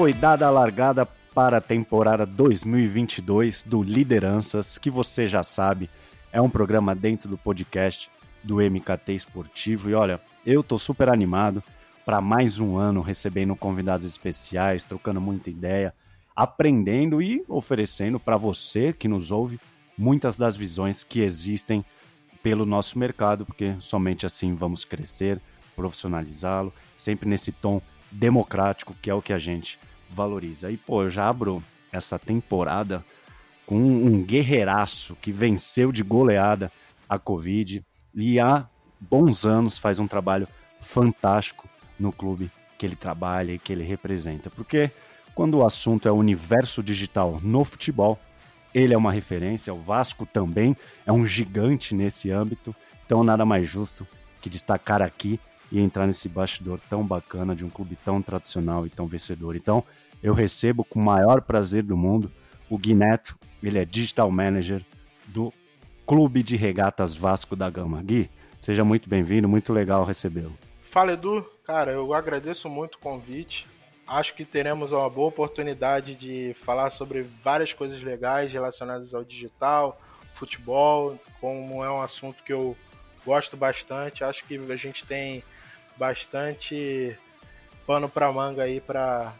Foi dada a largada para a temporada 2022 do Lideranças, que você já sabe, é um programa dentro do podcast do MKT Esportivo. E olha, eu tô super animado para mais um ano recebendo convidados especiais, trocando muita ideia, aprendendo e oferecendo para você que nos ouve muitas das visões que existem pelo nosso mercado, porque somente assim vamos crescer, profissionalizá-lo, sempre nesse tom democrático que é o que a gente valoriza. E pô, eu já abro essa temporada com um guerreiraço que venceu de goleada a Covid e há bons anos faz um trabalho fantástico no clube que ele trabalha e que ele representa. Porque quando o assunto é o universo digital no futebol, ele é uma referência, o Vasco também é um gigante nesse âmbito, então nada mais justo que destacar aqui e entrar nesse bastidor tão bacana de um clube tão tradicional e tão vencedor. Então, eu recebo com o maior prazer do mundo o Gui Neto, ele é Digital Manager do Clube de Regatas Vasco da Gama. Gui, seja muito bem-vindo, muito legal recebê-lo. Fala Edu, cara, eu agradeço muito o convite. Acho que teremos uma boa oportunidade de falar sobre várias coisas legais relacionadas ao digital, futebol, como é um assunto que eu gosto bastante. Acho que a gente tem bastante pano para manga aí para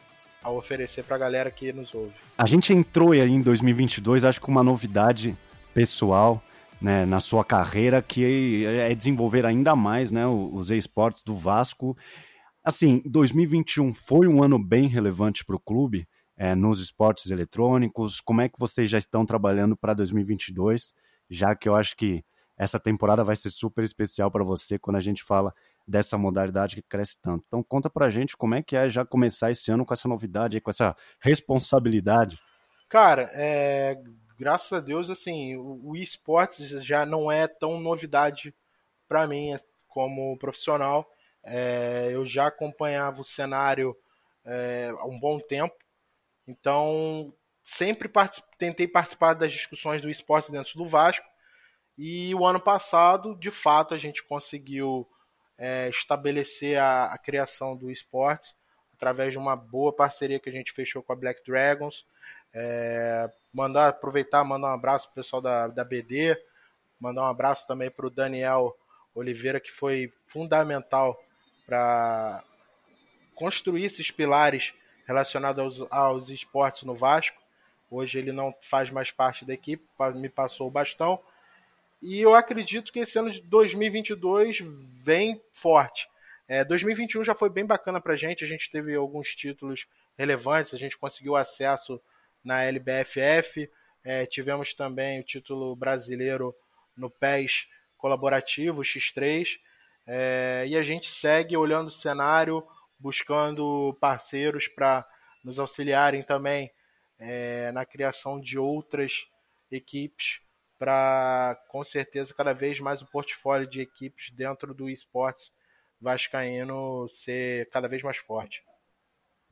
a oferecer para a galera que nos ouve. A gente entrou aí em 2022, acho que uma novidade pessoal né, na sua carreira que é desenvolver ainda mais né, os esportes do Vasco. Assim, 2021 foi um ano bem relevante para o clube é, nos esportes eletrônicos. Como é que vocês já estão trabalhando para 2022? Já que eu acho que essa temporada vai ser super especial para você quando a gente fala dessa modalidade que cresce tanto. Então conta pra gente como é que é já começar esse ano com essa novidade, com essa responsabilidade. Cara, é, graças a Deus, assim, o, o esportes já não é tão novidade para mim como profissional. É, eu já acompanhava o cenário é, há um bom tempo, então sempre particip, tentei participar das discussões do esporte dentro do Vasco. E o ano passado, de fato, a gente conseguiu é, estabelecer a, a, criação do esporte através de uma boa parceria que a gente fechou com a Black Dragons. É, mandar aproveitar, mandar um abraço pro pessoal da, da BD, mandar um abraço também para o Daniel Oliveira, que foi fundamental para construir esses pilares relacionados aos, aos esportes no Vasco. Hoje ele não faz mais parte da equipe, me passou o bastão. E eu acredito que esse ano de 2022 vem forte. É, 2021 já foi bem bacana para a gente, a gente teve alguns títulos relevantes, a gente conseguiu acesso na LBFF, é, tivemos também o título brasileiro no PES colaborativo, X3, é, e a gente segue olhando o cenário, buscando parceiros para nos auxiliarem também é, na criação de outras equipes para com certeza cada vez mais o portfólio de equipes dentro do esportes vascaíno ser cada vez mais forte.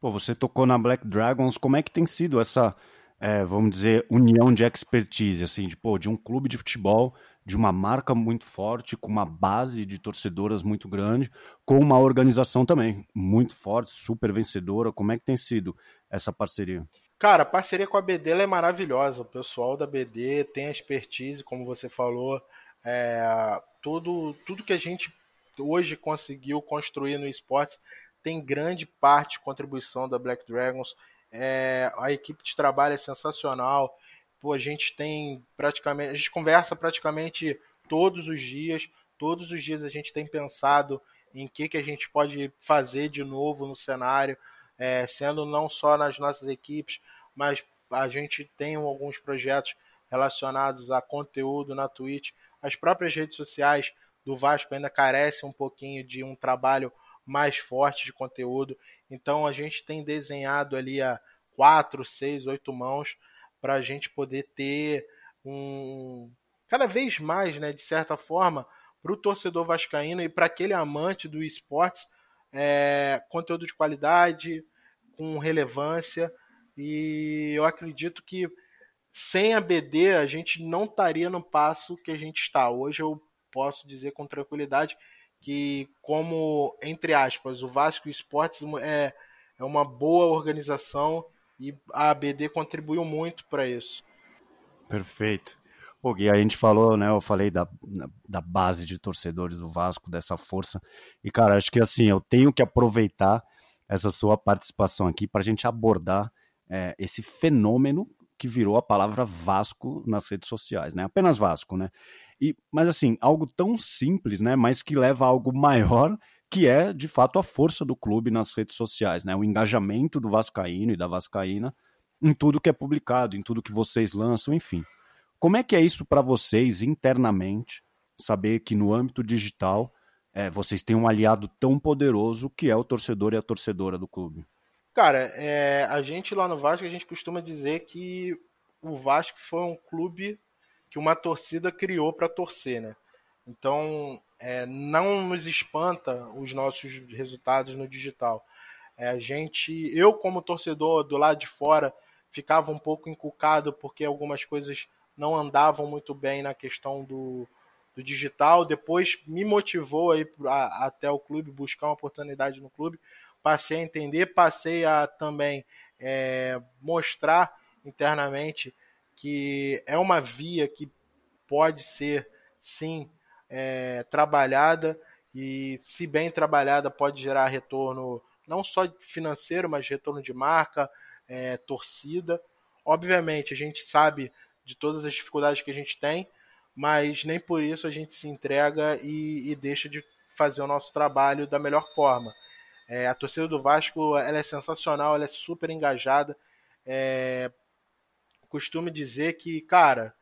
Pô, você tocou na Black Dragons, como é que tem sido essa, é, vamos dizer, união de expertise, assim, de, pô, de um clube de futebol, de uma marca muito forte, com uma base de torcedoras muito grande, com uma organização também muito forte, super vencedora, como é que tem sido essa parceria? Cara, a parceria com a BD é maravilhosa. O pessoal da BD tem a expertise, como você falou. É, tudo, tudo que a gente hoje conseguiu construir no esporte tem grande parte contribuição da Black Dragons. É, a equipe de trabalho é sensacional. Pô, a gente tem praticamente. A gente conversa praticamente todos os dias. Todos os dias a gente tem pensado em que, que a gente pode fazer de novo no cenário é, sendo não só nas nossas equipes, mas a gente tem alguns projetos relacionados a conteúdo na Twitch. As próprias redes sociais do Vasco ainda carecem um pouquinho de um trabalho mais forte de conteúdo. Então a gente tem desenhado ali a quatro, seis, oito mãos para a gente poder ter um cada vez mais, né, de certa forma, para o torcedor vascaíno e para aquele amante do esportes é, conteúdo de qualidade, com relevância. E eu acredito que sem a BD a gente não estaria no passo que a gente está. Hoje eu posso dizer com tranquilidade que, como, entre aspas, o Vasco Esportes é, é uma boa organização e a ABD contribuiu muito para isso. Perfeito. Pô, Gui, a gente falou, né? Eu falei da, da base de torcedores do Vasco, dessa força. E, cara, acho que assim, eu tenho que aproveitar essa sua participação aqui para a gente abordar é, esse fenômeno que virou a palavra Vasco nas redes sociais, né? Apenas Vasco, né? E, mas assim, algo tão simples, né? Mas que leva a algo maior, que é de fato a força do clube nas redes sociais, né? O engajamento do Vascaíno e da Vascaína em tudo que é publicado, em tudo que vocês lançam, enfim. Como é que é isso para vocês internamente? Saber que no âmbito digital é, vocês têm um aliado tão poderoso que é o torcedor e a torcedora do clube. Cara, é, a gente lá no Vasco, a gente costuma dizer que o Vasco foi um clube que uma torcida criou para torcer, né? Então, é, não nos espanta os nossos resultados no digital. É, a gente, eu como torcedor do lado de fora, ficava um pouco encucado porque algumas coisas não andavam muito bem na questão do, do digital. Depois me motivou aí a, até o clube, buscar uma oportunidade no clube. Passei a entender, passei a também é, mostrar internamente que é uma via que pode ser, sim, é, trabalhada e, se bem trabalhada, pode gerar retorno não só financeiro, mas retorno de marca, é, torcida. Obviamente, a gente sabe de todas as dificuldades que a gente tem, mas nem por isso a gente se entrega e, e deixa de fazer o nosso trabalho da melhor forma. É, a torcida do Vasco ela é sensacional, ela é super engajada. É, costumo dizer que, cara,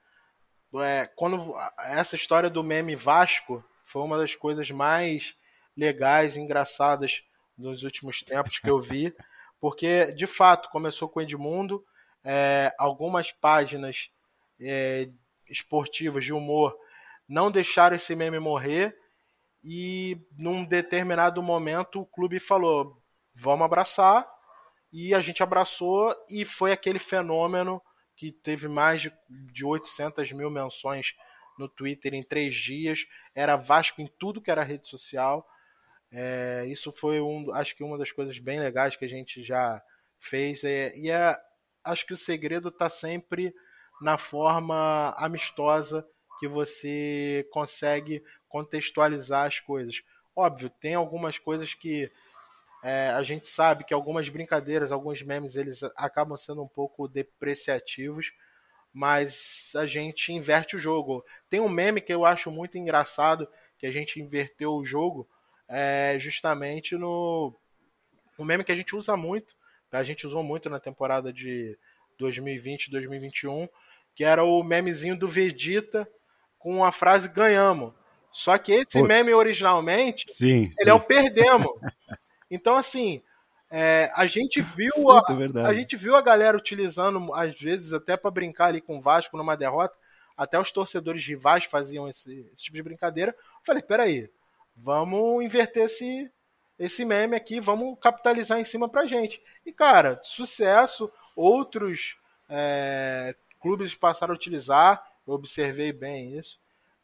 é, quando essa história do meme Vasco foi uma das coisas mais legais e engraçadas dos últimos tempos que eu vi, porque de fato começou com o Edmundo, é, algumas páginas é, esportivas de humor não deixaram esse meme morrer e num determinado momento o clube falou vamos abraçar. E a gente abraçou e foi aquele fenômeno que teve mais de, de 800 mil menções no Twitter em três dias. Era Vasco em tudo que era rede social. É, isso foi um acho que uma das coisas bem legais que a gente já fez. É, e é, acho que o segredo está sempre na forma amistosa que você consegue contextualizar as coisas. Óbvio, tem algumas coisas que é, a gente sabe que algumas brincadeiras, alguns memes, eles acabam sendo um pouco depreciativos, mas a gente inverte o jogo. Tem um meme que eu acho muito engraçado, que a gente inverteu o jogo, é, justamente no um meme que a gente usa muito, a gente usou muito na temporada de 2020, 2021, que era o memezinho do Vegeta com a frase ganhamos. Só que esse Putz. meme originalmente, sim, ele sim. é o perdemos. então, assim, é, a gente viu a, a, gente viu a galera utilizando, às vezes, até para brincar ali com o Vasco numa derrota. Até os torcedores rivais faziam esse, esse tipo de brincadeira. Eu falei, peraí, vamos inverter esse, esse meme aqui, vamos capitalizar em cima pra gente. E, cara, sucesso. Outros é, clubes passaram a utilizar, eu observei bem isso.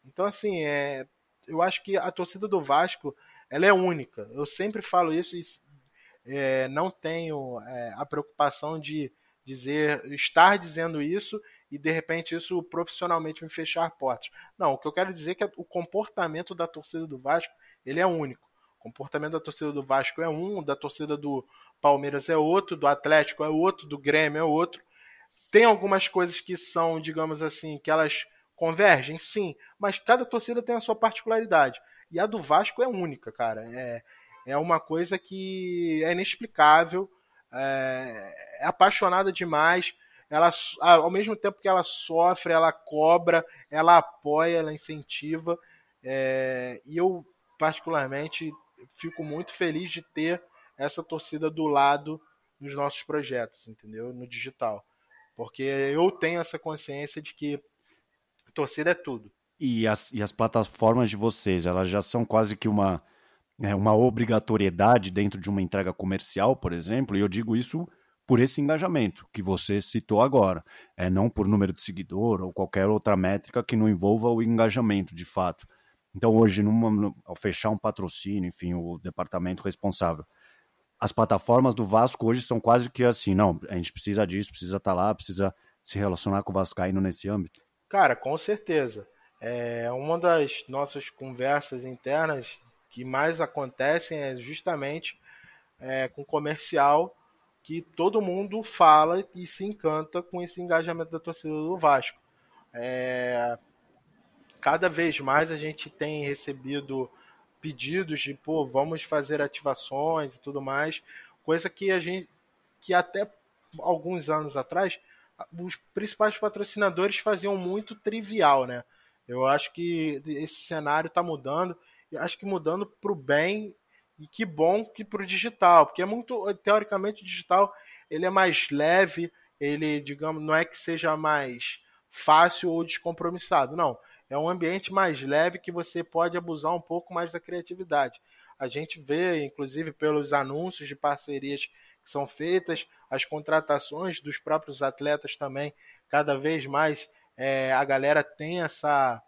Então, assim, é, eu acho que a torcida do Vasco ela é única. Eu sempre falo isso e é, não tenho é, a preocupação de dizer, estar dizendo isso e de repente isso profissionalmente me fechar portas. Não, o que eu quero dizer é que o comportamento da torcida do Vasco ele é único. O comportamento da torcida do Vasco é um, da torcida do Palmeiras é outro, do Atlético é outro, do Grêmio é outro. Tem algumas coisas que são, digamos assim, que elas convergem, sim, mas cada torcida tem a sua particularidade. E a do Vasco é única, cara. É, é uma coisa que é inexplicável, é, é apaixonada demais. Ela, ao mesmo tempo que ela sofre, ela cobra, ela apoia, ela incentiva. É, e eu, particularmente, fico muito feliz de ter essa torcida do lado dos nossos projetos, entendeu? No digital. Porque eu tenho essa consciência de que torcida é tudo. E as, e as plataformas de vocês, elas já são quase que uma, é, uma obrigatoriedade dentro de uma entrega comercial, por exemplo, e eu digo isso por esse engajamento que você citou agora, é não por número de seguidor ou qualquer outra métrica que não envolva o engajamento de fato. Então hoje, numa, ao fechar um patrocínio, enfim, o departamento responsável as plataformas do Vasco hoje são quase que assim, não, a gente precisa disso, precisa estar tá lá, precisa se relacionar com o Vascaíno nesse âmbito? Cara, com certeza. É, uma das nossas conversas internas que mais acontecem é justamente é, com comercial que todo mundo fala e se encanta com esse engajamento da torcida do Vasco. É, cada vez mais a gente tem recebido pedidos de, pô, vamos fazer ativações e tudo mais, coisa que a gente, que até alguns anos atrás, os principais patrocinadores faziam muito trivial, né? Eu acho que esse cenário está mudando, e acho que mudando para o bem e que bom que para o digital, porque é muito teoricamente o digital ele é mais leve, ele digamos não é que seja mais fácil ou descompromissado, não. É um ambiente mais leve que você pode abusar um pouco mais da criatividade. A gente vê, inclusive, pelos anúncios de parcerias que são feitas, as contratações dos próprios atletas também, cada vez mais é, a galera tem essa,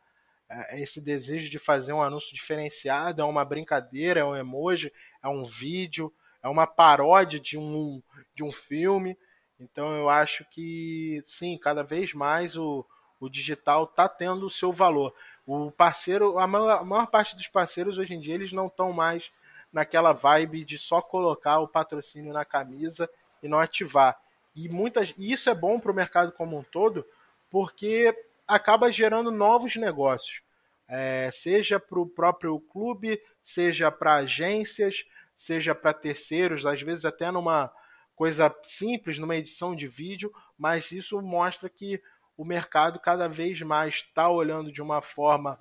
é, esse desejo de fazer um anúncio diferenciado, é uma brincadeira, é um emoji, é um vídeo, é uma paródia de um, de um filme. Então eu acho que sim, cada vez mais o, o digital está tendo o seu valor. O parceiro, a maior, a maior, parte dos parceiros hoje em dia, eles não estão mais naquela vibe de só colocar o patrocínio na camisa e não ativar. E, muitas, e isso é bom para o mercado como um todo, porque acaba gerando novos negócios. É, seja para o próprio clube, seja para agências, seja para terceiros, às vezes até numa coisa simples, numa edição de vídeo, mas isso mostra que o mercado cada vez mais está olhando de uma forma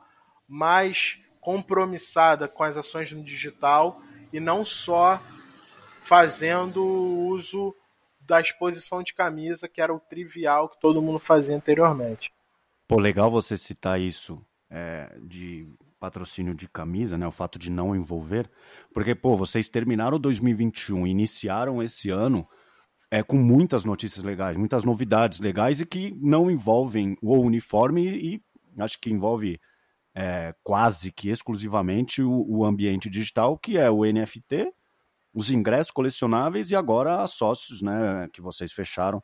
mais compromissada com as ações no digital e não só fazendo uso da exposição de camisa, que era o trivial que todo mundo fazia anteriormente. Pô, legal você citar isso é, de patrocínio de camisa, né? O fato de não envolver, porque pô, vocês terminaram 2021, iniciaram esse ano é, com muitas notícias legais, muitas novidades legais e que não envolvem o uniforme e, acho que envolve é, quase que exclusivamente o, o, ambiente digital, que é o NFT, os ingressos colecionáveis e agora sócios, né, que vocês fecharam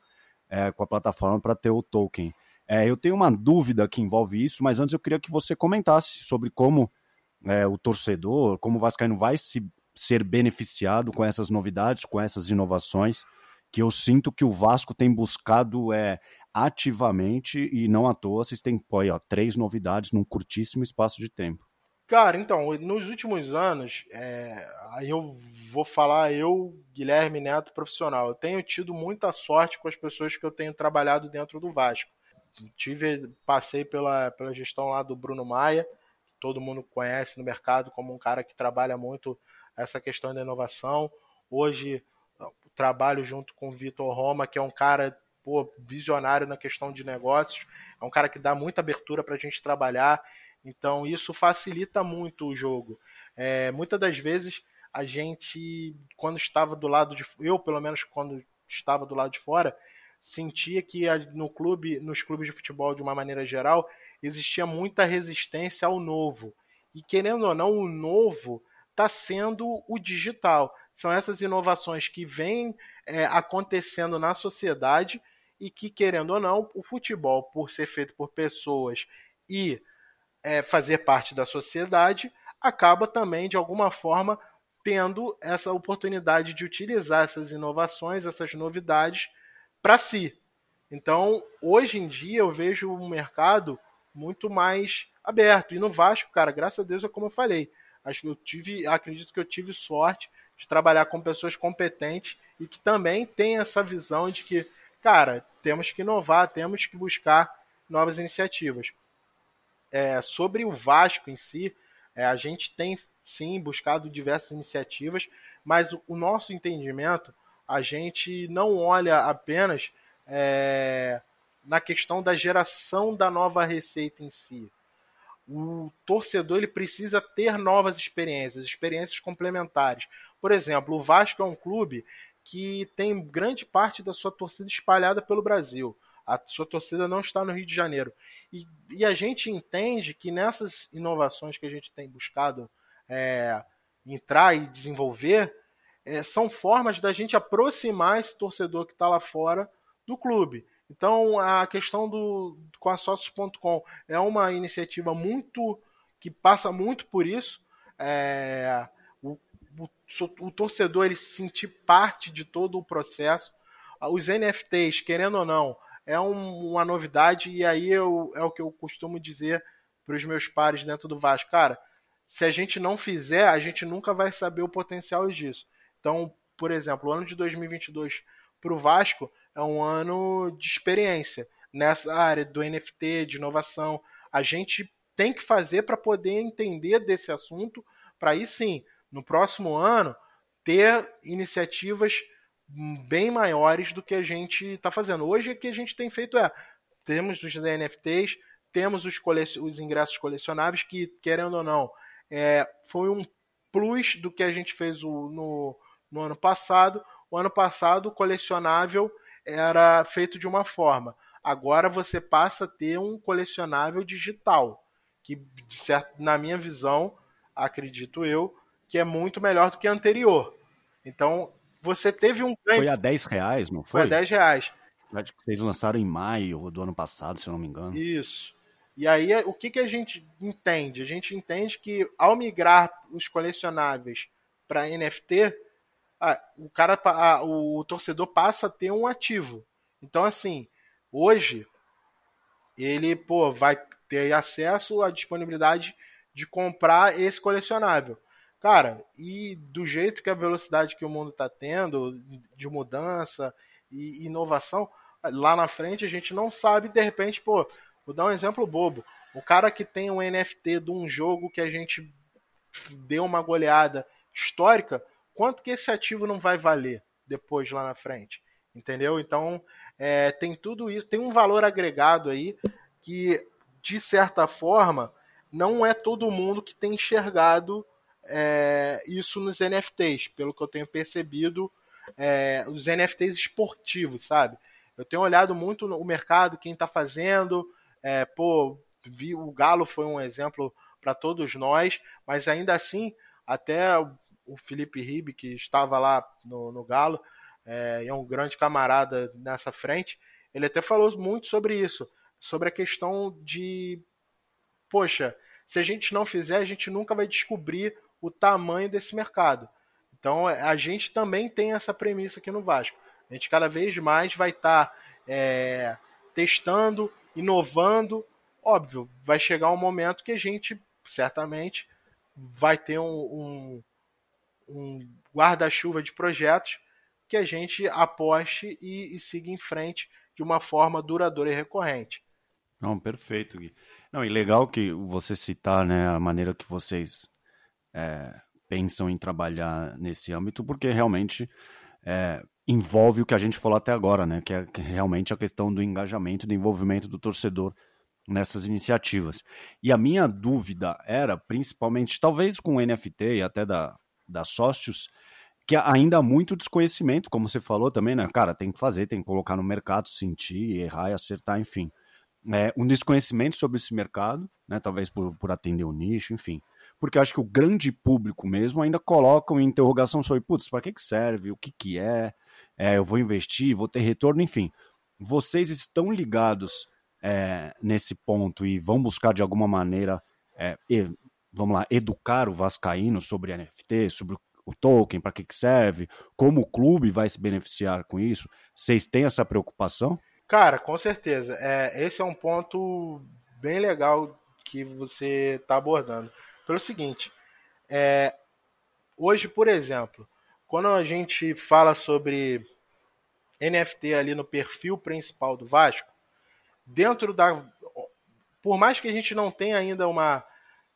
é, com a plataforma para ter o token. É, eu tenho uma dúvida que envolve isso, mas antes eu queria que você comentasse sobre como é, o torcedor, como o Vascaíno vai se, ser beneficiado com essas novidades, com essas inovações que eu sinto que o Vasco tem buscado é, ativamente e não à toa vocês têm ó, três novidades num curtíssimo espaço de tempo. Cara, então, nos últimos anos, é, aí eu vou falar eu, Guilherme Neto, profissional. Eu tenho tido muita sorte com as pessoas que eu tenho trabalhado dentro do Vasco. Tive, passei pela, pela gestão lá do Bruno Maia, que todo mundo conhece no mercado como um cara que trabalha muito essa questão da inovação. Hoje trabalho junto com o Vitor Roma, que é um cara pô, visionário na questão de negócios, é um cara que dá muita abertura para a gente trabalhar, então isso facilita muito o jogo. É, muitas das vezes a gente, quando estava do lado de eu pelo menos quando estava do lado de fora, sentia que no clube, nos clubes de futebol de uma maneira geral, existia muita resistência ao novo. E querendo ou não, o novo está sendo o digital são essas inovações que vêm é, acontecendo na sociedade e que, querendo ou não, o futebol, por ser feito por pessoas e é, fazer parte da sociedade, acaba também, de alguma forma, tendo essa oportunidade de utilizar essas inovações, essas novidades para si. Então, hoje em dia, eu vejo um mercado muito mais aberto. E no Vasco, cara, graças a Deus, é como eu falei. Acho que eu tive, acredito que eu tive sorte de trabalhar com pessoas competentes e que também têm essa visão de que, cara, temos que inovar, temos que buscar novas iniciativas. É, sobre o Vasco em si, é, a gente tem sim buscado diversas iniciativas, mas o, o nosso entendimento, a gente não olha apenas é, na questão da geração da nova receita em si. O torcedor ele precisa ter novas experiências, experiências complementares. Por exemplo, o Vasco é um clube que tem grande parte da sua torcida espalhada pelo Brasil. A sua torcida não está no Rio de Janeiro. E, e a gente entende que nessas inovações que a gente tem buscado é, entrar e desenvolver, é, são formas da gente aproximar esse torcedor que está lá fora do clube. Então, a questão do com a sócios.com é uma iniciativa muito que passa muito por isso. É, o, o, o, torcedor ele se sentir parte de todo o processo. Os NFTs, querendo ou não, é um, uma novidade, e aí eu, é o que eu costumo dizer para os meus pares dentro do Vasco. Cara, se a gente não fizer, a gente nunca vai saber o potencial disso. Então, por exemplo, o ano de 2022 para o Vasco é um ano de experiência nessa área do NFT, de inovação. A gente tem que fazer para poder entender desse assunto, para aí sim, no próximo ano, ter iniciativas bem maiores do que a gente está fazendo. Hoje o que a gente tem feito é, temos os NFTs, temos os, os ingressos colecionáveis, que, querendo ou não, é, foi um plus do que a gente fez o, no, no ano passado. O ano passado, o colecionável era feito de uma forma. Agora você passa a ter um colecionável digital, que, certo, na minha visão, acredito eu, que é muito melhor do que anterior. Então, você teve um ganho. Foi a 10 reais, não foi? Foi a 10 reais. Vocês lançaram em maio do ano passado, se eu não me engano. Isso. E aí, o que, que a gente entende? A gente entende que ao migrar os colecionáveis para NFT, ah, o cara, ah, o torcedor passa a ter um ativo. Então, assim, hoje ele pô, vai ter acesso à disponibilidade de comprar esse colecionável. Cara, e do jeito que a velocidade que o mundo está tendo, de mudança e inovação, lá na frente a gente não sabe, de repente, pô, vou dar um exemplo bobo. O cara que tem um NFT de um jogo que a gente deu uma goleada histórica, quanto que esse ativo não vai valer depois lá na frente? Entendeu? Então, é, tem tudo isso, tem um valor agregado aí que, de certa forma, não é todo mundo que tem enxergado é, isso nos NFTs, pelo que eu tenho percebido, é, os NFTs esportivos, sabe? Eu tenho olhado muito o mercado, quem está fazendo, é, pô, vi, o Galo foi um exemplo para todos nós, mas ainda assim, até o Felipe Ribe, que estava lá no, no Galo, é, é um grande camarada nessa frente, ele até falou muito sobre isso, sobre a questão de, poxa, se a gente não fizer, a gente nunca vai descobrir o tamanho desse mercado. Então a gente também tem essa premissa aqui no Vasco. A gente cada vez mais vai estar tá, é, testando, inovando. Óbvio, vai chegar um momento que a gente certamente vai ter um, um, um guarda-chuva de projetos que a gente aposte e, e, siga em frente de uma forma duradoura e recorrente. Não, perfeito, Gui. Não, e legal que você citar né, a maneira que vocês é, pensam em trabalhar nesse âmbito, porque realmente é, envolve o que a gente falou até agora, né? Que é, é realmente a questão do engajamento, do envolvimento do torcedor nessas iniciativas. E a minha dúvida era, principalmente, talvez com o NFT e até da, da sócios, que ainda há muito desconhecimento, como você falou também, né? Cara, tem que fazer, tem que colocar no mercado, sentir, errar e acertar, enfim. É, um desconhecimento sobre esse mercado, né? Talvez por, por atender o nicho, enfim porque acho que o grande público mesmo ainda coloca uma interrogação sobre, putz, para que, que serve, o que, que é, é, eu vou investir, vou ter retorno, enfim. Vocês estão ligados é, nesse ponto e vão buscar de alguma maneira, é, vamos lá, educar o Vascaíno sobre NFT, sobre o token, para que, que serve, como o clube vai se beneficiar com isso? Vocês têm essa preocupação? Cara, com certeza. É, esse é um ponto bem legal que você está abordando pelo seguinte: é, hoje, por exemplo, quando a gente fala sobre NFT ali no perfil principal do Vasco, dentro da. Por mais que a gente não tenha ainda uma,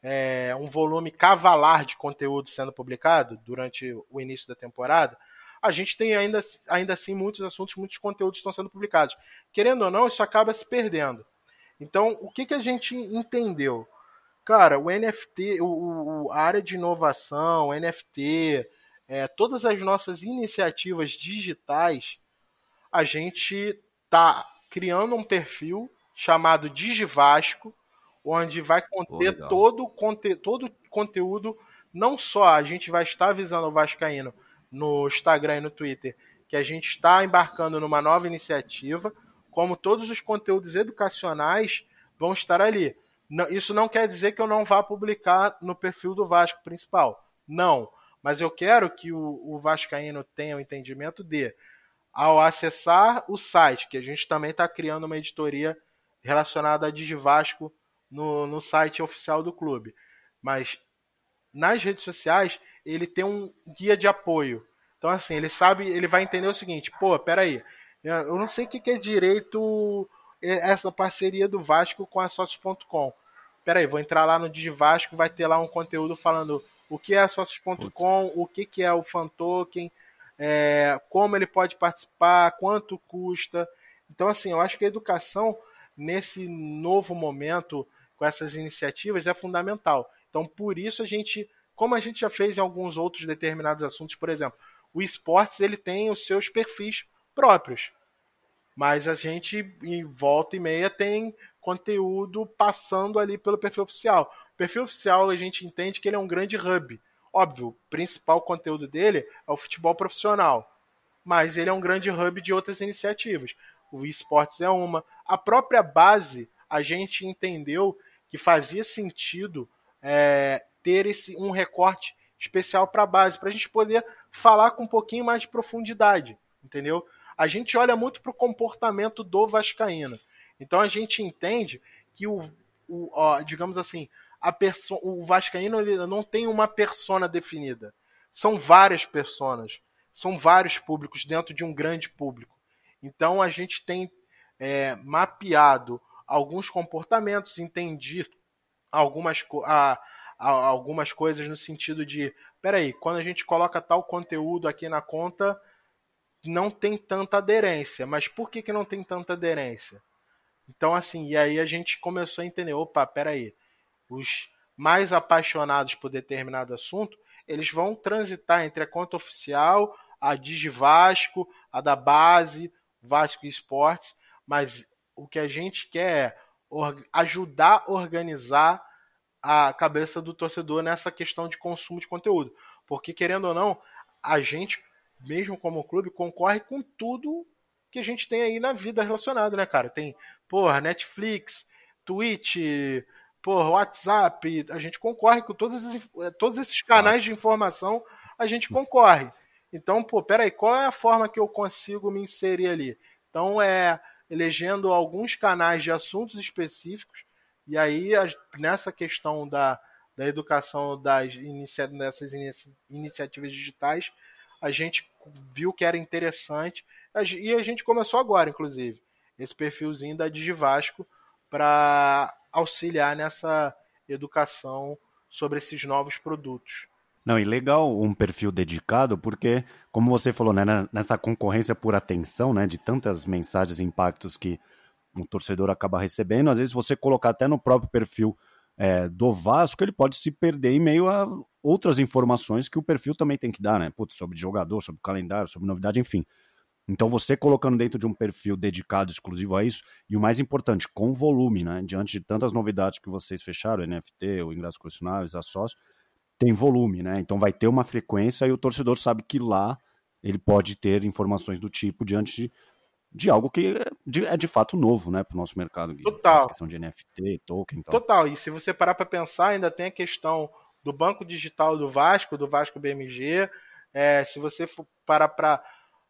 é, um volume cavalar de conteúdo sendo publicado durante o início da temporada, a gente tem ainda, ainda assim muitos assuntos, muitos conteúdos estão sendo publicados. Querendo ou não, isso acaba se perdendo. Então, o que, que a gente entendeu? Cara, o NFT, o, o a área de inovação, NFT, é, todas as nossas iniciativas digitais, a gente tá criando um perfil chamado Digivasco, onde vai conter oh, todo, conte, todo conteúdo, não só a gente vai estar visando o Vascaíno no Instagram e no Twitter que a gente está embarcando numa nova iniciativa, como todos os conteúdos educacionais vão estar ali. Isso não quer dizer que eu não vá publicar no perfil do Vasco principal. Não. Mas eu quero que o, o Vascaíno tenha o entendimento de, ao acessar o site, que a gente também está criando uma editoria relacionada a Digivasco no, no site oficial do clube. Mas nas redes sociais, ele tem um guia de apoio. Então, assim, ele sabe, ele vai entender o seguinte: pô, peraí, eu não sei o que é direito essa parceria do Vasco com a Sócios.com. Peraí, vou entrar lá no Digivasco, vai ter lá um conteúdo falando o que é a Sócios.com, o que, que é o Fan Token, é, como ele pode participar, quanto custa. Então, assim, eu acho que a educação, nesse novo momento, com essas iniciativas, é fundamental. Então, por isso a gente, como a gente já fez em alguns outros determinados assuntos, por exemplo, o esportes ele tem os seus perfis próprios. Mas a gente, em volta e meia, tem conteúdo passando ali pelo perfil oficial. O perfil oficial a gente entende que ele é um grande hub. Óbvio, o principal conteúdo dele é o futebol profissional. Mas ele é um grande hub de outras iniciativas. O esportes é uma. A própria base, a gente entendeu que fazia sentido é, ter esse um recorte especial para a base, para a gente poder falar com um pouquinho mais de profundidade, entendeu? a gente olha muito para o comportamento do Vascaíno. Então a gente entende que o, o ó, digamos assim, a perso o Vascaíno ele não tem uma persona definida. São várias personas, são vários públicos dentro de um grande público. Então a gente tem é, mapeado alguns comportamentos, entendido algumas, a, a, algumas coisas no sentido de, peraí, quando a gente coloca tal conteúdo aqui na conta, não tem tanta aderência. Mas por que, que não tem tanta aderência? Então, assim, e aí a gente começou a entender: opa, peraí, os mais apaixonados por determinado assunto, eles vão transitar entre a conta oficial, a Digivasco, a da base, Vasco Esportes, mas o que a gente quer é ajudar a organizar a cabeça do torcedor nessa questão de consumo de conteúdo. Porque, querendo ou não, a gente mesmo como clube, concorre com tudo que a gente tem aí na vida relacionado, né, cara? Tem, porra, Netflix, Twitch, porra, WhatsApp, a gente concorre com todos esses, eh, todos esses canais de informação, a gente concorre. Então, pô, peraí, qual é a forma que eu consigo me inserir ali? Então, é elegendo alguns canais de assuntos específicos, e aí, nessa questão da, da educação das dessas iniciativas digitais, a gente viu que era interessante e a gente começou agora, inclusive, esse perfilzinho da Digivasco para auxiliar nessa educação sobre esses novos produtos. Não, e legal um perfil dedicado, porque, como você falou, né, nessa concorrência por atenção, né, de tantas mensagens e impactos que um torcedor acaba recebendo, às vezes você colocar até no próprio perfil é, do Vasco, ele pode se perder em meio a outras informações que o perfil também tem que dar, né? Putz, sobre jogador, sobre calendário, sobre novidade, enfim. Então você colocando dentro de um perfil dedicado exclusivo a isso, e o mais importante, com volume, né? Diante de tantas novidades que vocês fecharam, NFT, o ingresso colecionáveis, a sócio, tem volume, né? Então vai ter uma frequência e o torcedor sabe que lá ele pode ter informações do tipo diante de de algo que é de, é de fato novo, né, para o nosso mercado. Total. Questão de NFT, token. Tal. Total. E se você parar para pensar, ainda tem a questão do banco digital do Vasco, do Vasco BMG. É, se você for parar para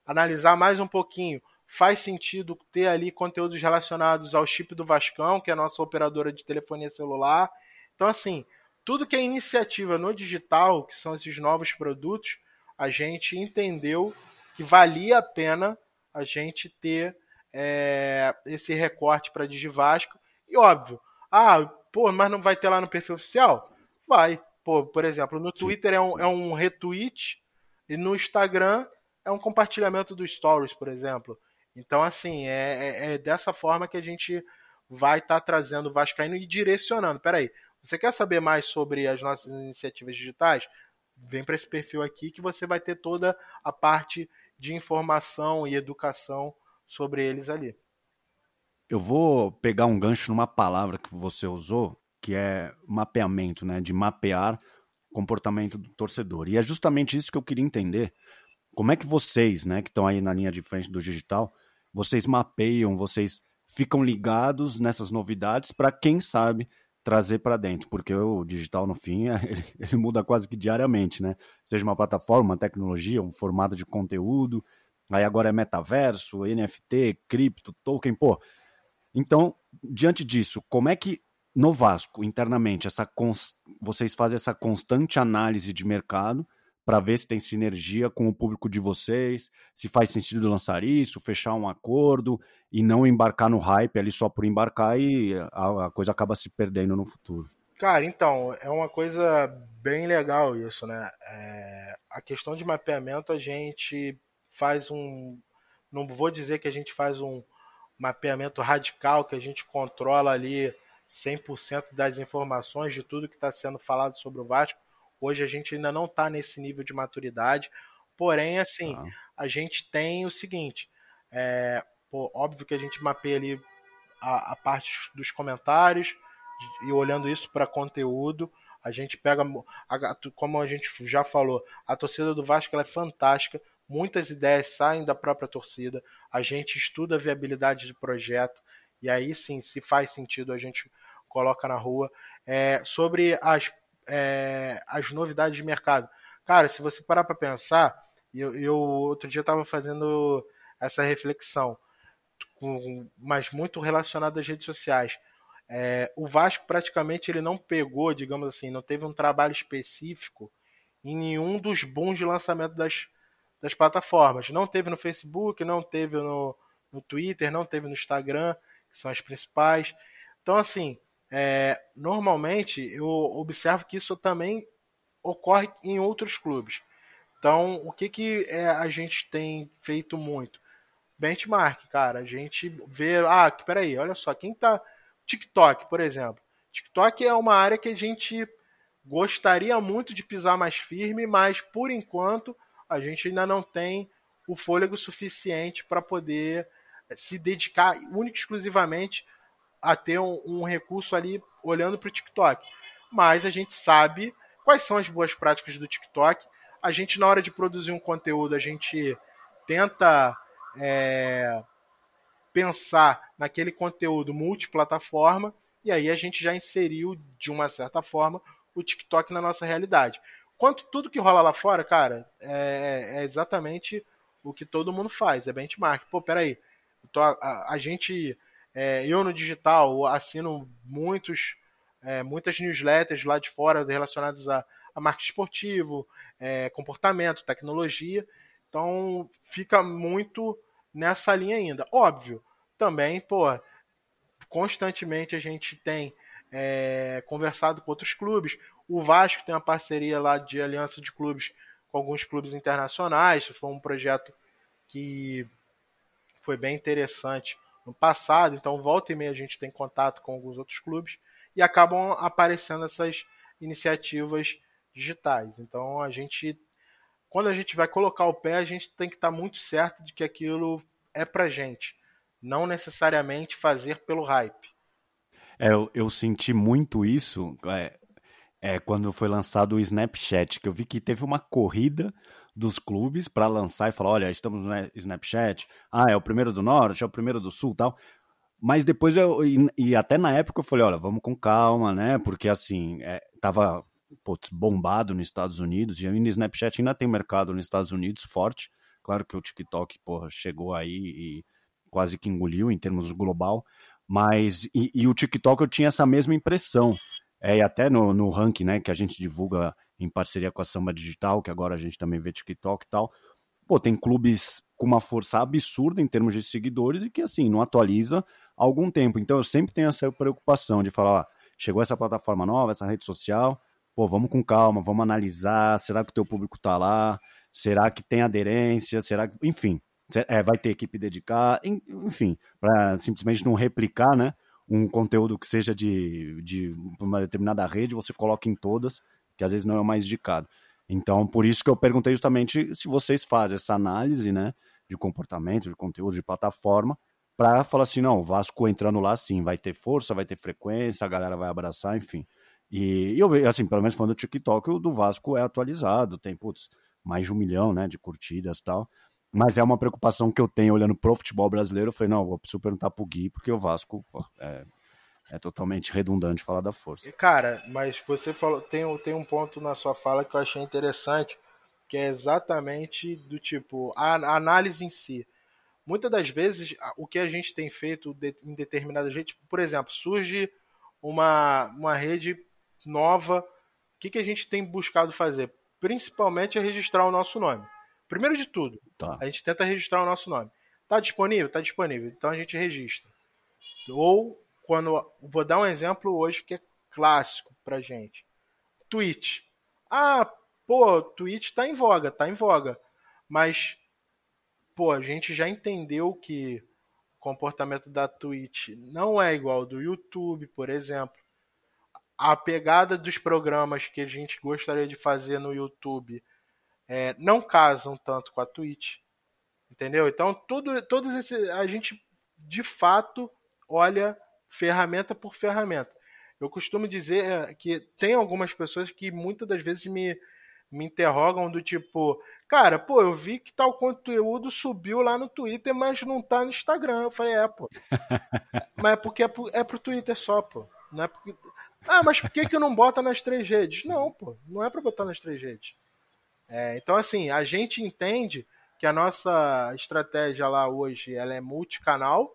analisar mais um pouquinho, faz sentido ter ali conteúdos relacionados ao chip do Vascão, que é a nossa operadora de telefonia celular. Então, assim, tudo que é iniciativa no digital, que são esses novos produtos, a gente entendeu que valia a pena a gente ter é, esse recorte para Digivasco. E óbvio, ah, pô, mas não vai ter lá no perfil oficial? Vai. Pô, por exemplo, no Twitter é um, é um retweet e no Instagram é um compartilhamento do Stories, por exemplo. Então, assim, é, é, é dessa forma que a gente vai estar tá trazendo o Vascaíno e direcionando. Peraí, você quer saber mais sobre as nossas iniciativas digitais? Vem para esse perfil aqui que você vai ter toda a parte de informação e educação sobre eles ali. Eu vou pegar um gancho numa palavra que você usou, que é mapeamento, né? De mapear comportamento do torcedor. E é justamente isso que eu queria entender, como é que vocês, né, que estão aí na linha de frente do digital, vocês mapeiam, vocês ficam ligados nessas novidades para quem sabe trazer para dentro, porque o digital no fim ele, ele, muda quase que diariamente, né? Seja uma plataforma, uma tecnologia, um formato de conteúdo, aí agora é metaverso, NFT, cripto, token, pô. Então, diante disso, como é que no Vasco, internamente, essa vocês fazem essa constante análise de mercado para ver se tem sinergia com o público de vocês, se faz sentido lançar isso, fechar um acordo e não embarcar no hype ali só por embarcar e a, a coisa acaba se perdendo no futuro. Cara, então, é uma coisa bem legal isso, né? É, a questão de mapeamento a gente faz um. Não vou dizer que a gente faz um mapeamento radical, que a gente controla ali 100% das informações de tudo que está sendo falado sobre o Vasco, Hoje a gente ainda não está nesse nível de maturidade. Porém, assim, tá. a gente tem o seguinte: é, pô, óbvio que a gente mapeia ali a, a parte dos comentários e olhando isso para conteúdo. A gente pega, a, como a gente já falou, a torcida do Vasco é fantástica. Muitas ideias saem da própria torcida. A gente estuda a viabilidade de projeto. E aí sim, se faz sentido, a gente coloca na rua. É, sobre as é, as novidades de mercado. Cara, se você parar para pensar, eu, eu, outro dia estava fazendo essa reflexão, com, mas muito relacionado às redes sociais. É, o Vasco praticamente ele não pegou, digamos assim, não teve um trabalho específico em nenhum dos bons de lançamento das, das plataformas. Não teve no Facebook, não teve no, no Twitter, não teve no Instagram, que são as principais. Então, assim, é, normalmente eu observo que isso também ocorre em outros clubes. Então, o que, que é, a gente tem feito muito? Benchmark, cara. A gente vê. Ah, peraí, olha só, quem tá. TikTok, por exemplo. TikTok é uma área que a gente gostaria muito de pisar mais firme, mas por enquanto a gente ainda não tem o fôlego suficiente para poder se dedicar única e exclusivamente a ter um, um recurso ali olhando para o TikTok. Mas a gente sabe quais são as boas práticas do TikTok. A gente, na hora de produzir um conteúdo, a gente tenta é, pensar naquele conteúdo multiplataforma e aí a gente já inseriu, de uma certa forma, o TikTok na nossa realidade. Quanto tudo que rola lá fora, cara, é, é exatamente o que todo mundo faz, é benchmark. Pô, peraí, tô, a, a gente é, eu no digital assino muitos, é, muitas newsletters lá de fora relacionadas a, a marketing esportivo, é, comportamento, tecnologia. Então fica muito nessa linha ainda. Óbvio, também, pô, constantemente a gente tem é, conversado com outros clubes. O Vasco tem uma parceria lá de aliança de clubes com alguns clubes internacionais. Foi um projeto que foi bem interessante no passado, então volta e meia a gente tem contato com alguns outros clubes e acabam aparecendo essas iniciativas digitais. Então a gente, quando a gente vai colocar o pé, a gente tem que estar muito certo de que aquilo é pra gente, não necessariamente fazer pelo hype. É, eu, eu senti muito isso é, é, quando foi lançado o Snapchat, que eu vi que teve uma corrida dos clubes para lançar e falar: olha, estamos no Snapchat, ah, é o primeiro do Norte, é o primeiro do Sul tal. Mas depois eu, e, e até na época eu falei: olha, vamos com calma, né? Porque assim, é, tava putz, bombado nos Estados Unidos e ainda Snapchat ainda tem mercado nos Estados Unidos forte. Claro que o TikTok, porra, chegou aí e quase que engoliu em termos global. Mas, e, e o TikTok eu tinha essa mesma impressão. É, e até no, no ranking, né, que a gente divulga em parceria com a Samba Digital, que agora a gente também vê TikTok e tal. Pô, tem clubes com uma força absurda em termos de seguidores e que, assim, não atualiza há algum tempo. Então, eu sempre tenho essa preocupação de falar, chegou essa plataforma nova, essa rede social, pô, vamos com calma, vamos analisar, será que o teu público tá lá? Será que tem aderência? Será que... Enfim, é, vai ter equipe dedicada, enfim, para simplesmente não replicar, né? Um conteúdo que seja de, de uma determinada rede, você coloca em todas que às vezes não é o mais indicado. Então, por isso que eu perguntei justamente se vocês fazem essa análise, né, de comportamento, de conteúdo, de plataforma, para falar assim, não, o Vasco entrando lá, sim, vai ter força, vai ter frequência, a galera vai abraçar, enfim. E, eu vejo, assim, pelo menos falando do TikTok, o do Vasco é atualizado, tem, putz, mais de um milhão, né, de curtidas e tal. Mas é uma preocupação que eu tenho olhando pro futebol brasileiro. Eu falei, não, vou preciso perguntar pro Gui, porque o Vasco pô, é, é, totalmente redundante falar da força. Cara, mas você falou, tem, tem um ponto na sua fala que eu achei interessante, que é exatamente do tipo, a, a análise em si. Muitas das vezes, o que a gente tem feito de, em determinada gente, por exemplo, surge uma, uma rede nova, o que, que a gente tem buscado fazer? Principalmente é registrar o nosso nome. Primeiro de tudo, tá. a gente tenta registrar o nosso nome. Tá disponível? Tá disponível. Então a gente registra. Ou quando vou dar um exemplo hoje que é clássico pra gente. Twitch. Ah, pô, Twitch tá em voga, tá em voga. Mas pô, a gente já entendeu que o comportamento da Twitch não é igual ao do YouTube, por exemplo. A pegada dos programas que a gente gostaria de fazer no YouTube é, não casam tanto com a Twitch. Entendeu? Então, tudo, todos esse, a gente de fato olha ferramenta por ferramenta. Eu costumo dizer é, que tem algumas pessoas que muitas das vezes me, me interrogam do tipo, cara, pô, eu vi que tal conteúdo subiu lá no Twitter, mas não tá no Instagram. Eu falei, é, pô. mas é porque é pro, é pro Twitter só, pô. Não é porque... Ah, mas por que, que não bota nas três redes? Não, pô, não é para botar nas três redes. É, então, assim, a gente entende que a nossa estratégia lá hoje ela é multicanal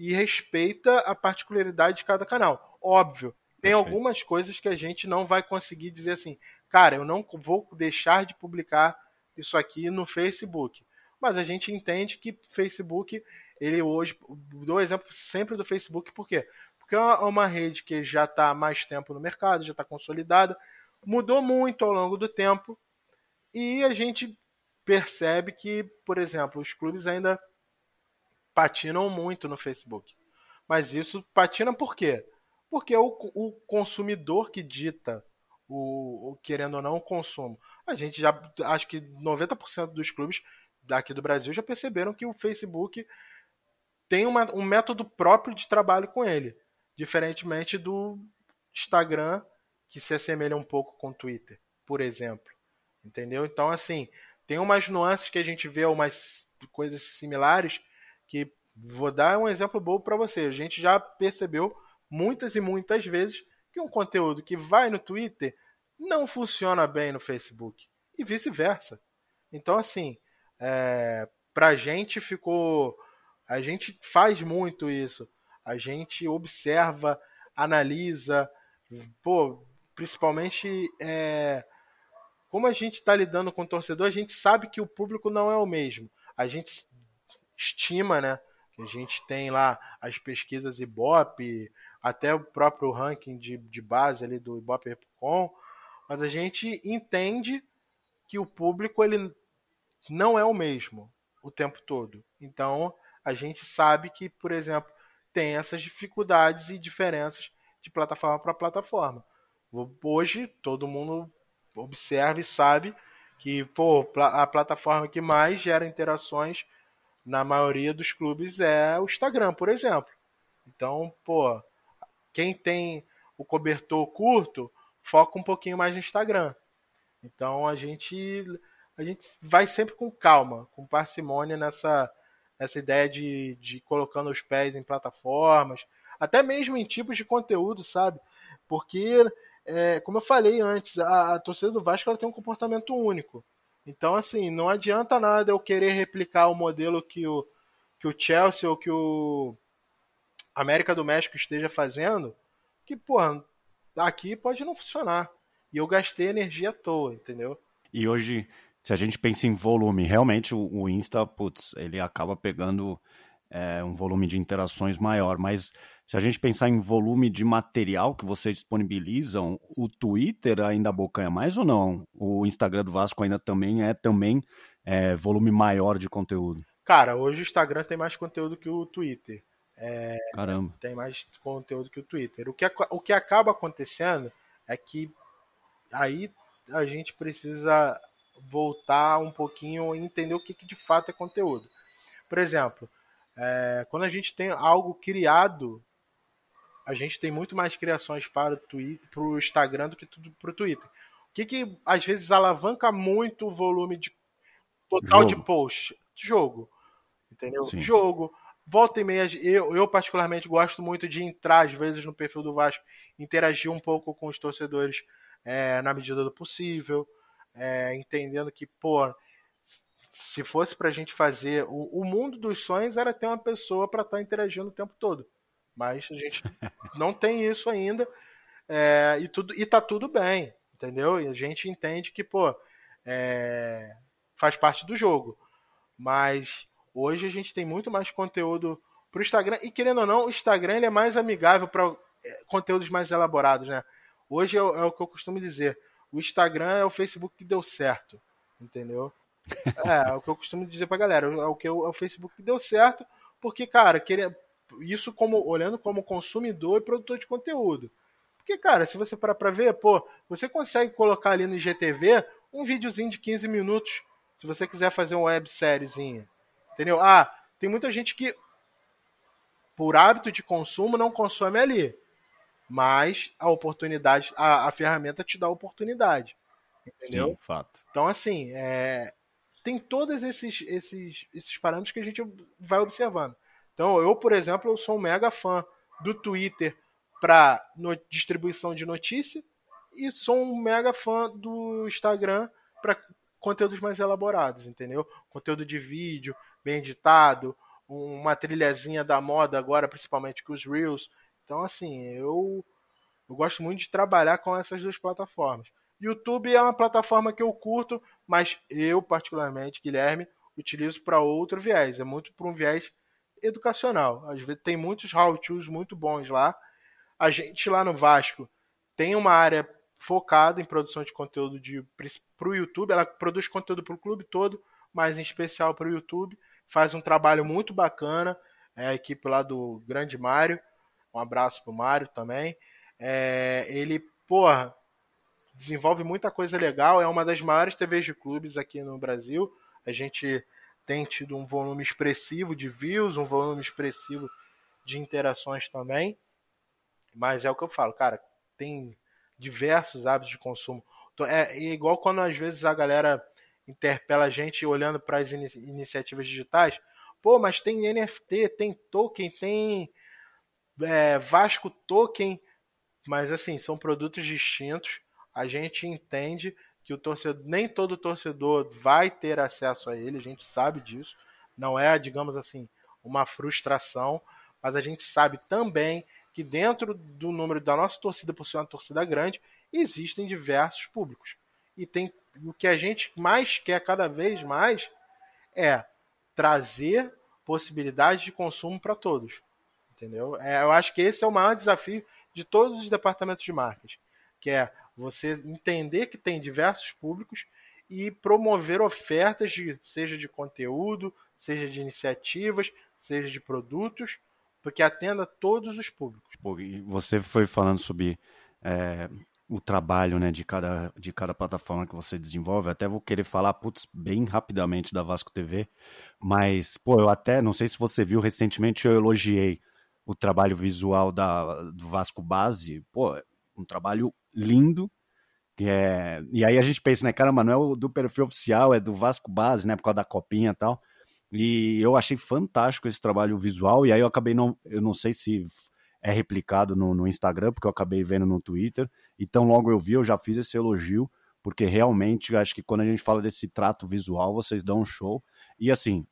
e respeita a particularidade de cada canal. Óbvio, tem Perfeito. algumas coisas que a gente não vai conseguir dizer assim, cara, eu não vou deixar de publicar isso aqui no Facebook. Mas a gente entende que Facebook, ele hoje, dou exemplo sempre do Facebook, por quê? Porque é uma rede que já está há mais tempo no mercado, já está consolidada, mudou muito ao longo do tempo, e a gente percebe que, por exemplo, os clubes ainda patinam muito no Facebook. Mas isso patina por quê? Porque o, o consumidor que dita o, o, querendo ou não o consumo. A gente já acho que 90% dos clubes daqui do Brasil já perceberam que o Facebook tem uma, um método próprio de trabalho com ele, diferentemente do Instagram que se assemelha um pouco com o Twitter, por exemplo. Entendeu? Então assim, tem umas nuances que a gente vê umas coisas similares que vou dar um exemplo bom para você. A gente já percebeu muitas e muitas vezes que um conteúdo que vai no Twitter não funciona bem no Facebook e vice-versa. Então, assim, é, a gente ficou. A gente faz muito isso. A gente observa, analisa, pô, principalmente é, como a gente está lidando com o torcedor, a gente sabe que o público não é o mesmo. A gente estima, né? A gente tem lá as pesquisas Ibope, até o próprio ranking de, de base ali do Ibope.com, mas a gente entende que o público ele não é o mesmo o tempo todo. Então, a gente sabe que, por exemplo, tem essas dificuldades e diferenças de plataforma para plataforma. Hoje, todo mundo observa e sabe que pô, a plataforma que mais gera interações na maioria dos clubes é o Instagram, por exemplo. Então, pô, quem tem o cobertor curto, foca um pouquinho mais no Instagram. Então a gente a gente vai sempre com calma, com parcimônia nessa nessa ideia de, de colocando os pés em plataformas, até mesmo em tipos de conteúdo, sabe? Porque, é, como eu falei antes, a, a torcida do Vasco ela tem um comportamento único. Então, assim, não adianta nada eu querer replicar o modelo que o, que o Chelsea ou que o América do México esteja fazendo, que, porra, aqui pode não funcionar. E eu gastei energia à toa, entendeu? E hoje, se a gente pensa em volume, realmente o, o Insta, putz, ele acaba pegando é, um volume de interações maior, mas se a gente pensar em volume de material que vocês disponibilizam, o Twitter ainda abocanha mais ou não? O Instagram do Vasco ainda também é também é, volume maior de conteúdo? Cara, hoje o Instagram tem mais conteúdo que o Twitter. É, Caramba. Tem mais conteúdo que o Twitter. O que, o que acaba acontecendo é que aí a gente precisa voltar um pouquinho e entender o que, que de fato é conteúdo. Por exemplo, é, quando a gente tem algo criado a gente tem muito mais criações para o, Twitter, para o Instagram do que tudo para o Twitter. O que, que às vezes alavanca muito o volume de total jogo. de posts? Jogo. Entendeu? Sim. Jogo. Volta e meia, eu, eu particularmente gosto muito de entrar, às vezes, no perfil do Vasco, interagir um pouco com os torcedores é, na medida do possível, é, entendendo que, pô, se fosse pra gente fazer. O, o mundo dos sonhos era ter uma pessoa para estar tá interagindo o tempo todo. Mas a gente não tem isso ainda. É, e, tudo, e tá tudo bem, entendeu? E a gente entende que, pô, é, faz parte do jogo. Mas hoje a gente tem muito mais conteúdo pro Instagram. E querendo ou não, o Instagram ele é mais amigável para é, conteúdos mais elaborados, né? Hoje é, é o que eu costumo dizer. O Instagram é o Facebook que deu certo, entendeu? É, é o que eu costumo dizer pra galera. É o que é o Facebook que deu certo, porque, cara, queria, isso como olhando como consumidor e produtor de conteúdo. Porque, cara, se você parar pra ver, pô, você consegue colocar ali no IGTV um videozinho de 15 minutos, se você quiser fazer uma websériezinha. Entendeu? Ah, tem muita gente que, por hábito de consumo, não consome ali. Mas a oportunidade, a, a ferramenta te dá a oportunidade. Entendeu? Sim, fato. Então, assim, é, tem todos esses, esses, esses parâmetros que a gente vai observando. Então, eu, por exemplo, eu sou um mega fã do Twitter para distribuição de notícia e sou um mega fã do Instagram para conteúdos mais elaborados, entendeu? Conteúdo de vídeo, bem editado, uma trilhazinha da moda agora, principalmente com os Reels. Então, assim, eu, eu gosto muito de trabalhar com essas duas plataformas. YouTube é uma plataforma que eu curto, mas eu, particularmente, Guilherme, utilizo para outro viés. É muito para um viés educacional. Às vezes tem muitos how-tos muito bons lá. A gente lá no Vasco tem uma área focada em produção de conteúdo para o YouTube. Ela produz conteúdo para o clube todo, mas em especial para o YouTube. Faz um trabalho muito bacana. É a equipe lá do Grande Mário. Um abraço para o Mário também. É, ele, porra, desenvolve muita coisa legal. É uma das maiores TVs de clubes aqui no Brasil. A gente tem tido um volume expressivo de views, um volume expressivo de interações também. Mas é o que eu falo, cara, tem diversos hábitos de consumo. É, é igual quando às vezes a galera interpela a gente olhando para as in iniciativas digitais. Pô, mas tem NFT, tem token, tem é, Vasco Token, mas assim, são produtos distintos a gente entende que o torcedor, nem todo torcedor vai ter acesso a ele, a gente sabe disso. Não é, digamos assim, uma frustração, mas a gente sabe também que dentro do número da nossa torcida, por ser uma torcida grande, existem diversos públicos. E tem o que a gente mais quer cada vez mais é trazer possibilidades de consumo para todos. Entendeu? É, eu acho que esse é o maior desafio de todos os departamentos de marketing, que é você entender que tem diversos públicos e promover ofertas, de, seja de conteúdo, seja de iniciativas, seja de produtos, porque atenda todos os públicos. Você foi falando sobre é, o trabalho né, de, cada, de cada plataforma que você desenvolve. Até vou querer falar, putz, bem rapidamente da Vasco TV, mas, pô, eu até, não sei se você viu recentemente, eu elogiei o trabalho visual da, do Vasco Base. Pô, um trabalho lindo. É, e aí a gente pensa, né, caramba, não é o do perfil oficial, é do Vasco Base, né, por causa da copinha e tal. E eu achei fantástico esse trabalho visual, e aí eu acabei não, eu não sei se é replicado no, no Instagram, porque eu acabei vendo no Twitter, então logo eu vi, eu já fiz esse elogio, porque realmente acho que quando a gente fala desse trato visual, vocês dão um show. E assim,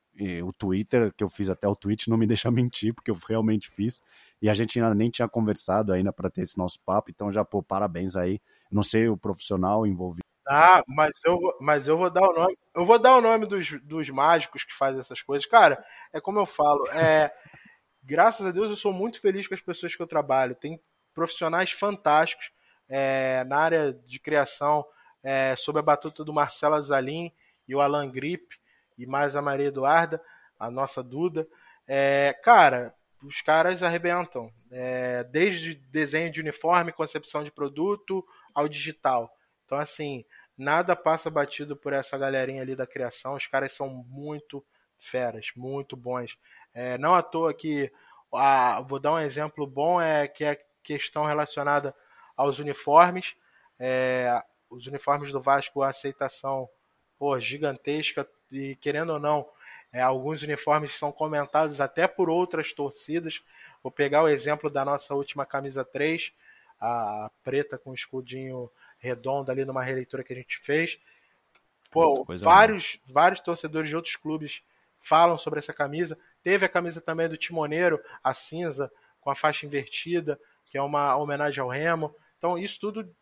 o Twitter, que eu fiz até o tweet, não me deixa mentir, porque eu realmente fiz. E a gente ainda nem tinha conversado ainda para ter esse nosso papo, então já, pô, parabéns aí. Não sei o profissional envolvido. Ah, mas eu, mas eu vou dar o nome. Eu vou dar o nome dos, dos mágicos que fazem essas coisas. Cara, é como eu falo, é, graças a Deus eu sou muito feliz com as pessoas que eu trabalho. Tem profissionais fantásticos é, na área de criação, é, sob a batuta do Marcelo Zalim e o Alan Grip, e mais a Maria Eduarda, a nossa Duda. É, cara, os caras arrebentam. É, desde desenho de uniforme, concepção de produto, ao digital. Então, assim, nada passa batido por essa galerinha ali da criação. Os caras são muito feras, muito bons. É, não à toa que, vou dar um exemplo bom, é que é questão relacionada aos uniformes. É, os uniformes do Vasco, a aceitação pô, gigantesca e querendo ou não, é, alguns uniformes são comentados até por outras torcidas. Vou pegar o exemplo da nossa última camisa 3, a preta com o escudinho redondo ali numa releitura que a gente fez. Pô, vários, vários torcedores de outros clubes falam sobre essa camisa. Teve a camisa também do Timoneiro, a cinza, com a faixa invertida, que é uma homenagem ao Remo. Então, isso tudo,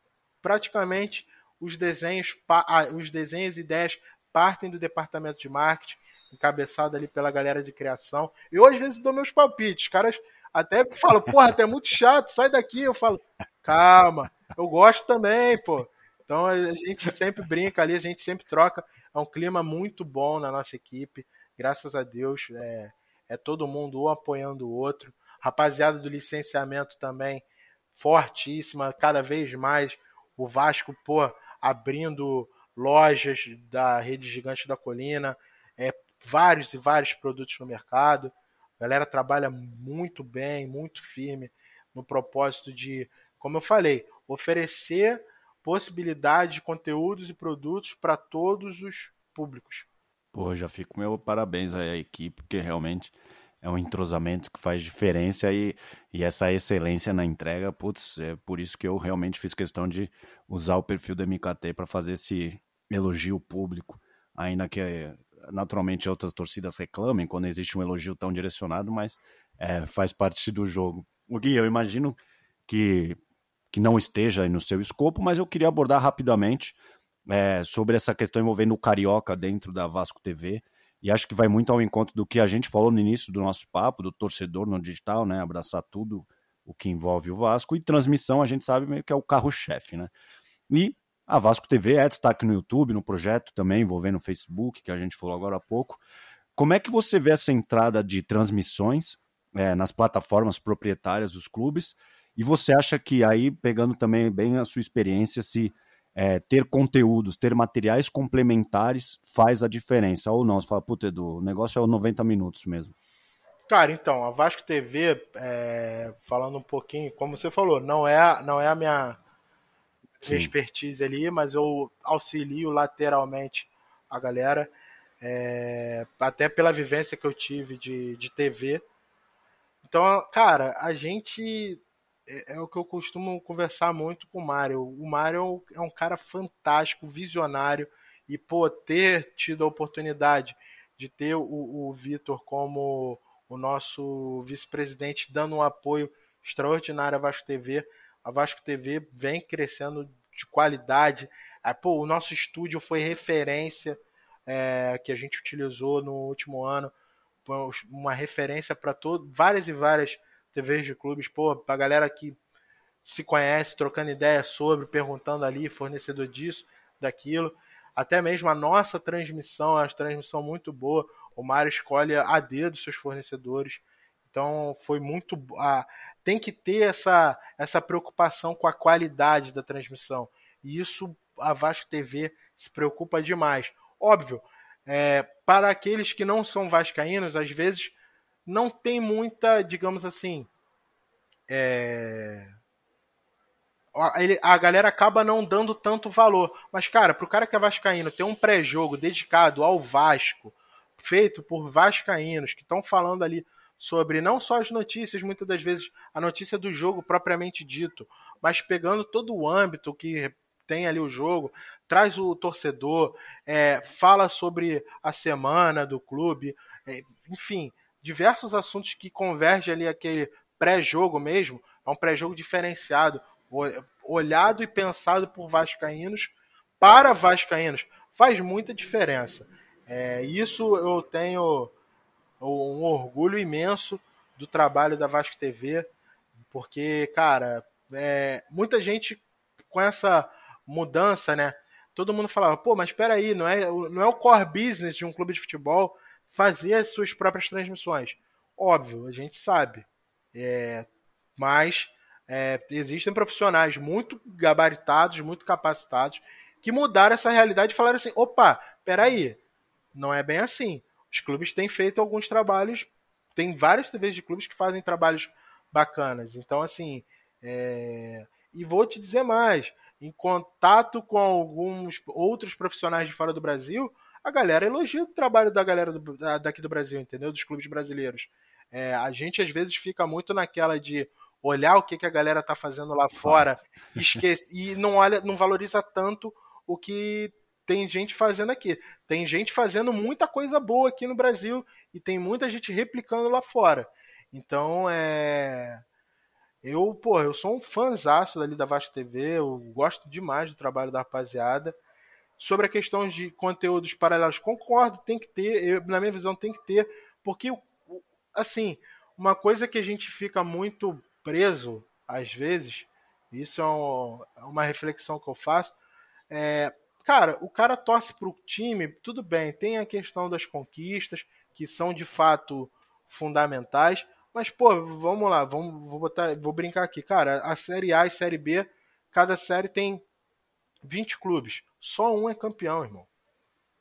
praticamente, os desenhos, ah, os desenhos e ideias partem do departamento de marketing, encabeçado ali pela galera de criação. Eu, às vezes, dou meus palpites. Os caras até falam, porra, até é muito chato, sai daqui. Eu falo, calma, eu gosto também, pô. Então a gente sempre brinca ali, a gente sempre troca. É um clima muito bom na nossa equipe, graças a Deus. É, é todo mundo um apoiando o outro. Rapaziada do licenciamento também, fortíssima, cada vez mais. O Vasco, pô, abrindo lojas da rede gigante da colina, é, vários e vários produtos no mercado. A galera trabalha muito bem, muito firme no propósito de, como eu falei, oferecer possibilidade de conteúdos e produtos para todos os públicos. Pô, já fico meu parabéns à equipe, porque realmente é um entrosamento que faz diferença e, e essa excelência na entrega, putz, é por isso que eu realmente fiz questão de usar o perfil do MKT para fazer esse elogio público, ainda que naturalmente outras torcidas reclamem quando existe um elogio tão direcionado, mas é, faz parte do jogo. O Gui, eu imagino que que não esteja no seu escopo, mas eu queria abordar rapidamente é, sobre essa questão envolvendo o Carioca dentro da Vasco TV. E acho que vai muito ao encontro do que a gente falou no início do nosso papo, do torcedor no digital, né? Abraçar tudo o que envolve o Vasco. E transmissão, a gente sabe meio que é o carro-chefe, né? E a Vasco TV é destaque no YouTube, no projeto também envolvendo o Facebook, que a gente falou agora há pouco. Como é que você vê essa entrada de transmissões é, nas plataformas proprietárias dos clubes e você acha que aí, pegando também bem a sua experiência, se é, ter conteúdos, ter materiais complementares faz a diferença ou não? Você fala, puta, Edu, o negócio é o 90 minutos mesmo. Cara, então, a Vasco TV, é, falando um pouquinho, como você falou, não é, não é a minha, minha expertise ali, mas eu auxilio lateralmente a galera, é, até pela vivência que eu tive de, de TV. Então, cara, a gente é, é, o que eu costumo conversar muito com o Mário. O Mário é um cara fantástico, visionário, e pô, ter tido a oportunidade de ter o, o Vitor como o nosso vice-presidente dando um apoio extraordinário à Vasco TV. A Vasco TV vem crescendo de qualidade. É, pô, o nosso estúdio foi referência é, que a gente utilizou no último ano, uma referência para várias e várias TVs de clubes, pô, pra galera que se conhece, trocando ideia sobre, perguntando ali, fornecedor disso, daquilo. Até mesmo a nossa transmissão, é a transmissão muito boa. O Mário escolhe a dedo seus fornecedores. Então foi muito. Ah, tem que ter essa, essa preocupação com a qualidade da transmissão. E isso a Vasco TV se preocupa demais. Óbvio, é, para aqueles que não são vascaínos, às vezes não tem muita, digamos assim, é... a galera acaba não dando tanto valor. Mas, cara, pro cara que é vascaíno ter um pré-jogo dedicado ao Vasco, feito por vascaínos, que estão falando ali sobre não só as notícias, muitas das vezes a notícia do jogo propriamente dito, mas pegando todo o âmbito que tem ali o jogo, traz o torcedor, é, fala sobre a semana do clube, é, enfim, diversos assuntos que convergem ali aquele pré-jogo mesmo, é um pré-jogo diferenciado, olhado e pensado por vascaínos para vascaínos. Faz muita diferença. É, isso eu tenho um orgulho imenso do trabalho da Vasco TV, porque, cara, é, muita gente com essa mudança, né? Todo mundo falava, pô, mas espera aí, não é, não é o core business de um clube de futebol fazer as suas próprias transmissões. Óbvio, a gente sabe. É, mas é, existem profissionais muito gabaritados, muito capacitados, que mudaram essa realidade e falaram assim: opa, peraí, não é bem assim. Os clubes têm feito alguns trabalhos, tem várias TVs de clubes que fazem trabalhos bacanas. Então, assim, é... e vou te dizer mais: em contato com alguns outros profissionais de fora do Brasil, a galera elogia o trabalho da galera do, daqui do Brasil, entendeu? Dos clubes brasileiros. É, a gente às vezes fica muito naquela de olhar o que, que a galera tá fazendo lá fora esquece, e não olha, não valoriza tanto o que tem gente fazendo aqui. Tem gente fazendo muita coisa boa aqui no Brasil e tem muita gente replicando lá fora. Então, é. Eu, pô, eu sou um fãzaço dali da Vasco TV, eu gosto demais do trabalho da rapaziada. Sobre a questão de conteúdos paralelos, concordo, tem que ter, eu, na minha visão tem que ter, porque, assim, uma coisa que a gente fica muito preso, às vezes, isso é, um, é uma reflexão que eu faço, é, cara, o cara torce pro time, tudo bem, tem a questão das conquistas, que são de fato fundamentais, mas, pô, vamos lá, vamos, vou, botar, vou brincar aqui. Cara, a Série A e Série B, cada série tem 20 clubes. Só um é campeão, irmão.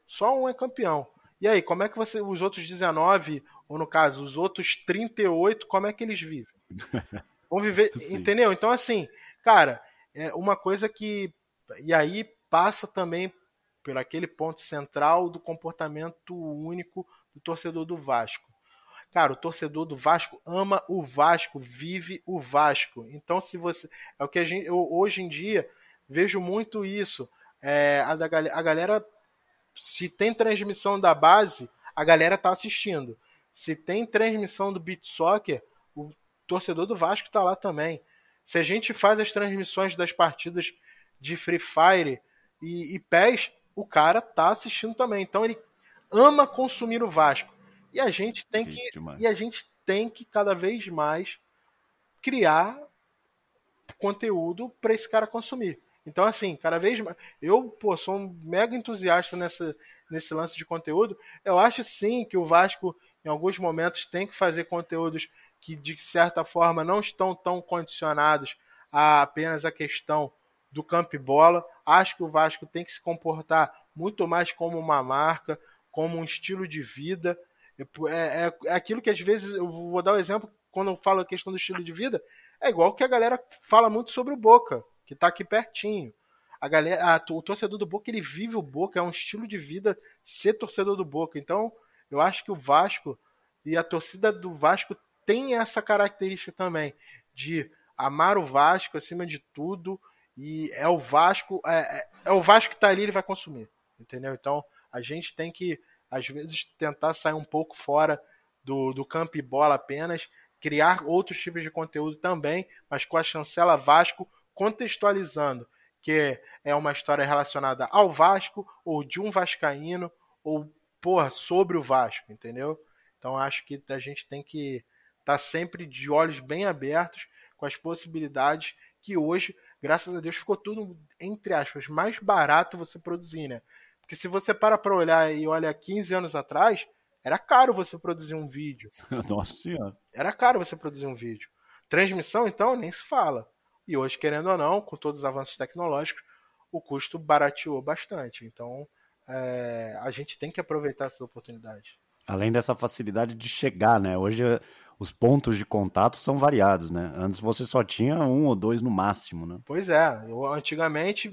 Só um é campeão. E aí, como é que você. Os outros 19, ou no caso, os outros 38, como é que eles vivem? Vão viver. entendeu? Então, assim, cara, é uma coisa que. E aí passa também por aquele ponto central do comportamento único do torcedor do Vasco. Cara, o torcedor do Vasco ama o Vasco, vive o Vasco. Então, se você. É o que a gente. Eu, hoje em dia vejo muito isso. É, a, da, a galera. Se tem transmissão da base, a galera tá assistindo. Se tem transmissão do Beat Soccer, o torcedor do Vasco tá lá também. Se a gente faz as transmissões das partidas de Free Fire e, e PES, o cara tá assistindo também. Então ele ama consumir o Vasco. E a gente tem que, e a gente tem que cada vez mais criar conteúdo para esse cara consumir. Então, assim, cada vez mais. Eu, pô, sou um mega entusiasta nessa, nesse lance de conteúdo. Eu acho sim que o Vasco, em alguns momentos, tem que fazer conteúdos que, de certa forma, não estão tão condicionados a apenas a questão do campo e bola. Acho que o Vasco tem que se comportar muito mais como uma marca, como um estilo de vida. É, é, é, aquilo que às vezes, eu vou dar um exemplo, quando eu falo a questão do estilo de vida, é igual que a galera fala muito sobre o Boca, que está aqui pertinho. A galera, a, o torcedor do Boca, ele vive o Boca, é um estilo de vida ser torcedor do Boca. Então, eu acho que o Vasco e a torcida do Vasco tem essa característica também de amar o Vasco acima de tudo e é o Vasco, é, é, é o Vasco que está ali, ele vai consumir, entendeu? Então, a gente tem que às vezes tentar sair um pouco fora do, do campo e bola apenas, criar outros tipos de conteúdo também, mas com a chancela Vasco contextualizando que é uma história relacionada ao Vasco, ou de um vascaíno, ou porra, sobre o Vasco, entendeu? Então acho que a gente tem que estar tá sempre de olhos bem abertos com as possibilidades que hoje, graças a Deus, ficou tudo, entre aspas, mais barato você produzir, né? Porque se você para para olhar e olha 15 anos atrás, era caro você produzir um vídeo. Nossa senhora. Era caro você produzir um vídeo. Transmissão, então, nem se fala. E hoje, querendo ou não, com todos os avanços tecnológicos, o custo barateou bastante. Então, é, a gente tem que aproveitar essa oportunidade. Além dessa facilidade de chegar, né? Hoje os pontos de contato são variados, né? Antes você só tinha um ou dois no máximo, né? Pois é. Eu, antigamente,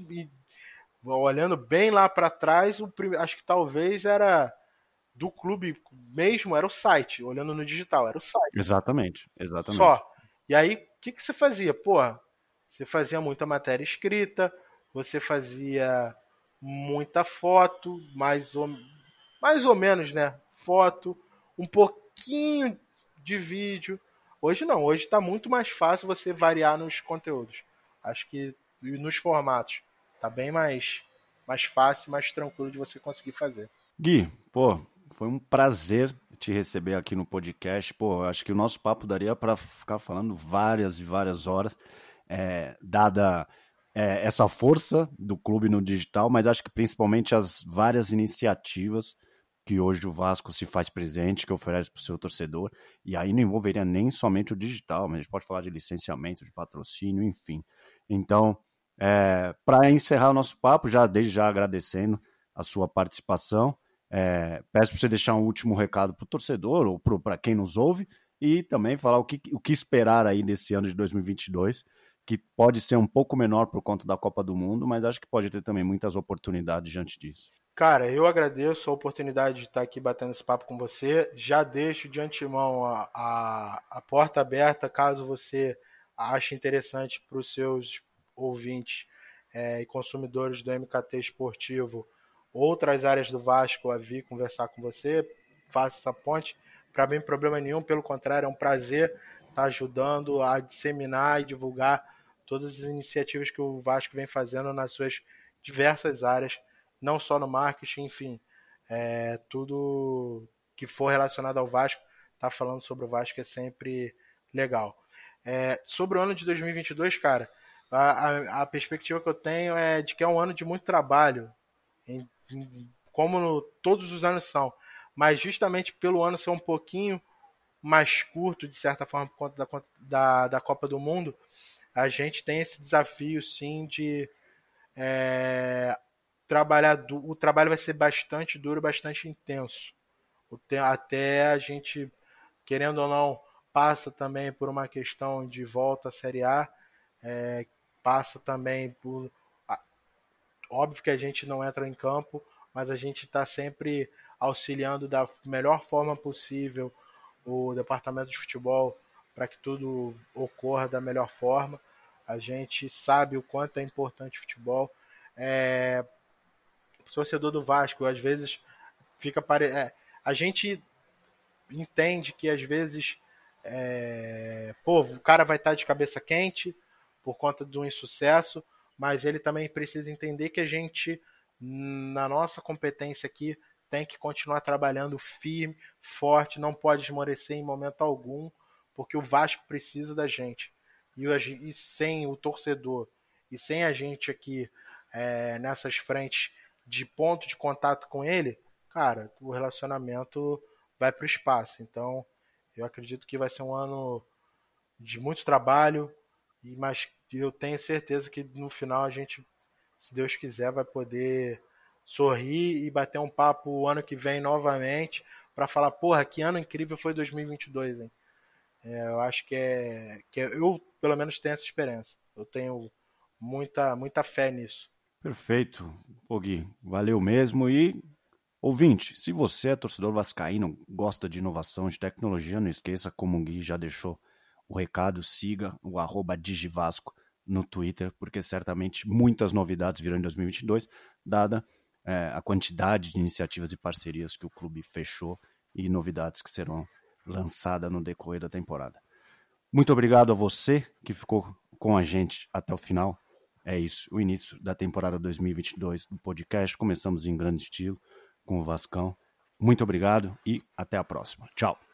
olhando bem lá para trás, o acho que talvez era do clube mesmo, era o site, olhando no digital, era o site. Exatamente, exatamente. Só. E aí, o que, que você fazia? Porra, você fazia muita matéria escrita, você fazia muita foto, mais ou, mais ou menos, né? Foto, um pouquinho de vídeo. Hoje não, hoje está muito mais fácil você variar nos conteúdos. Acho que nos formatos. Tá bem mais, mais fácil, mais tranquilo de você conseguir fazer. Gui, pô, foi um prazer te receber aqui no podcast. Pô, acho que o nosso papo daria para ficar falando várias e várias horas, é, dada é, essa força do clube no digital, mas acho que principalmente as várias iniciativas que hoje o Vasco se faz presente, que oferece para o seu torcedor, e aí não envolveria nem somente o digital, mas a gente pode falar de licenciamento, de patrocínio, enfim. Então, é, Para encerrar o nosso papo, já desde já agradecendo a sua participação, é, peço para você deixar um último recado para o torcedor ou para quem nos ouve e também falar o que, o que esperar aí desse ano de 2022, que pode ser um pouco menor por conta da Copa do Mundo, mas acho que pode ter também muitas oportunidades diante disso. Cara, eu agradeço a oportunidade de estar aqui batendo esse papo com você. Já deixo de antemão a, a, a porta aberta caso você ache interessante para os seus ouvintes é, e consumidores do MKT esportivo outras áreas do Vasco a vir conversar com você. Faça essa ponte. Para mim, problema nenhum, pelo contrário, é um prazer estar ajudando a disseminar e divulgar todas as iniciativas que o Vasco vem fazendo nas suas diversas áreas não só no marketing, enfim, é, tudo que for relacionado ao Vasco, tá falando sobre o Vasco é sempre legal. É, sobre o ano de 2022, cara, a, a, a, perspectiva que eu tenho é de que é um ano de muito trabalho, em, em, como no, todos os anos são, mas justamente pelo ano ser um pouquinho mais curto, de certa forma, por conta da, da, da Copa do Mundo, a gente tem esse desafio, sim, de é, trabalhar, o trabalho vai ser bastante duro, bastante intenso. Até a gente, querendo ou não, passa também por uma questão de volta à Série A, é, passa também por. Óbvio que a gente não entra em campo, mas a gente está sempre auxiliando da melhor forma possível o departamento de futebol para que tudo ocorra da melhor forma. A gente sabe o quanto é importante o futebol. É, torcedor do Vasco, às vezes fica pare... É, a gente entende que às vezes é, pô, o cara vai estar de cabeça quente por conta do insucesso, mas ele também precisa entender que a gente, na nossa competência aqui, tem que continuar trabalhando firme, forte, não pode esmorecer em momento algum, porque o Vasco precisa da gente. E, e sem o torcedor e sem a gente aqui é, nessas frentes de ponto de contato com ele, cara, o relacionamento vai para o espaço. Então, eu acredito que vai ser um ano de muito trabalho, mas eu tenho certeza que no final a gente, se Deus quiser, vai poder sorrir e bater um papo o ano que vem novamente para falar, porra, que ano incrível foi 2022, hein? É, eu acho que é que é, eu pelo menos tenho essa esperança. Eu tenho muita muita fé nisso. Perfeito. Pô, Gui, valeu mesmo. E, ouvinte, se você é torcedor vascaíno, gosta de inovação, de tecnologia, não esqueça, como o Gui já deixou o recado, siga o arroba Digivasco no Twitter, porque certamente muitas novidades virão em 2022, dada é, a quantidade de iniciativas e parcerias que o clube fechou e novidades que serão lançadas no decorrer da temporada. Muito obrigado a você que ficou com a gente até o final. É isso, o início da temporada 2022 do podcast. Começamos em grande estilo com o Vascão. Muito obrigado e até a próxima. Tchau.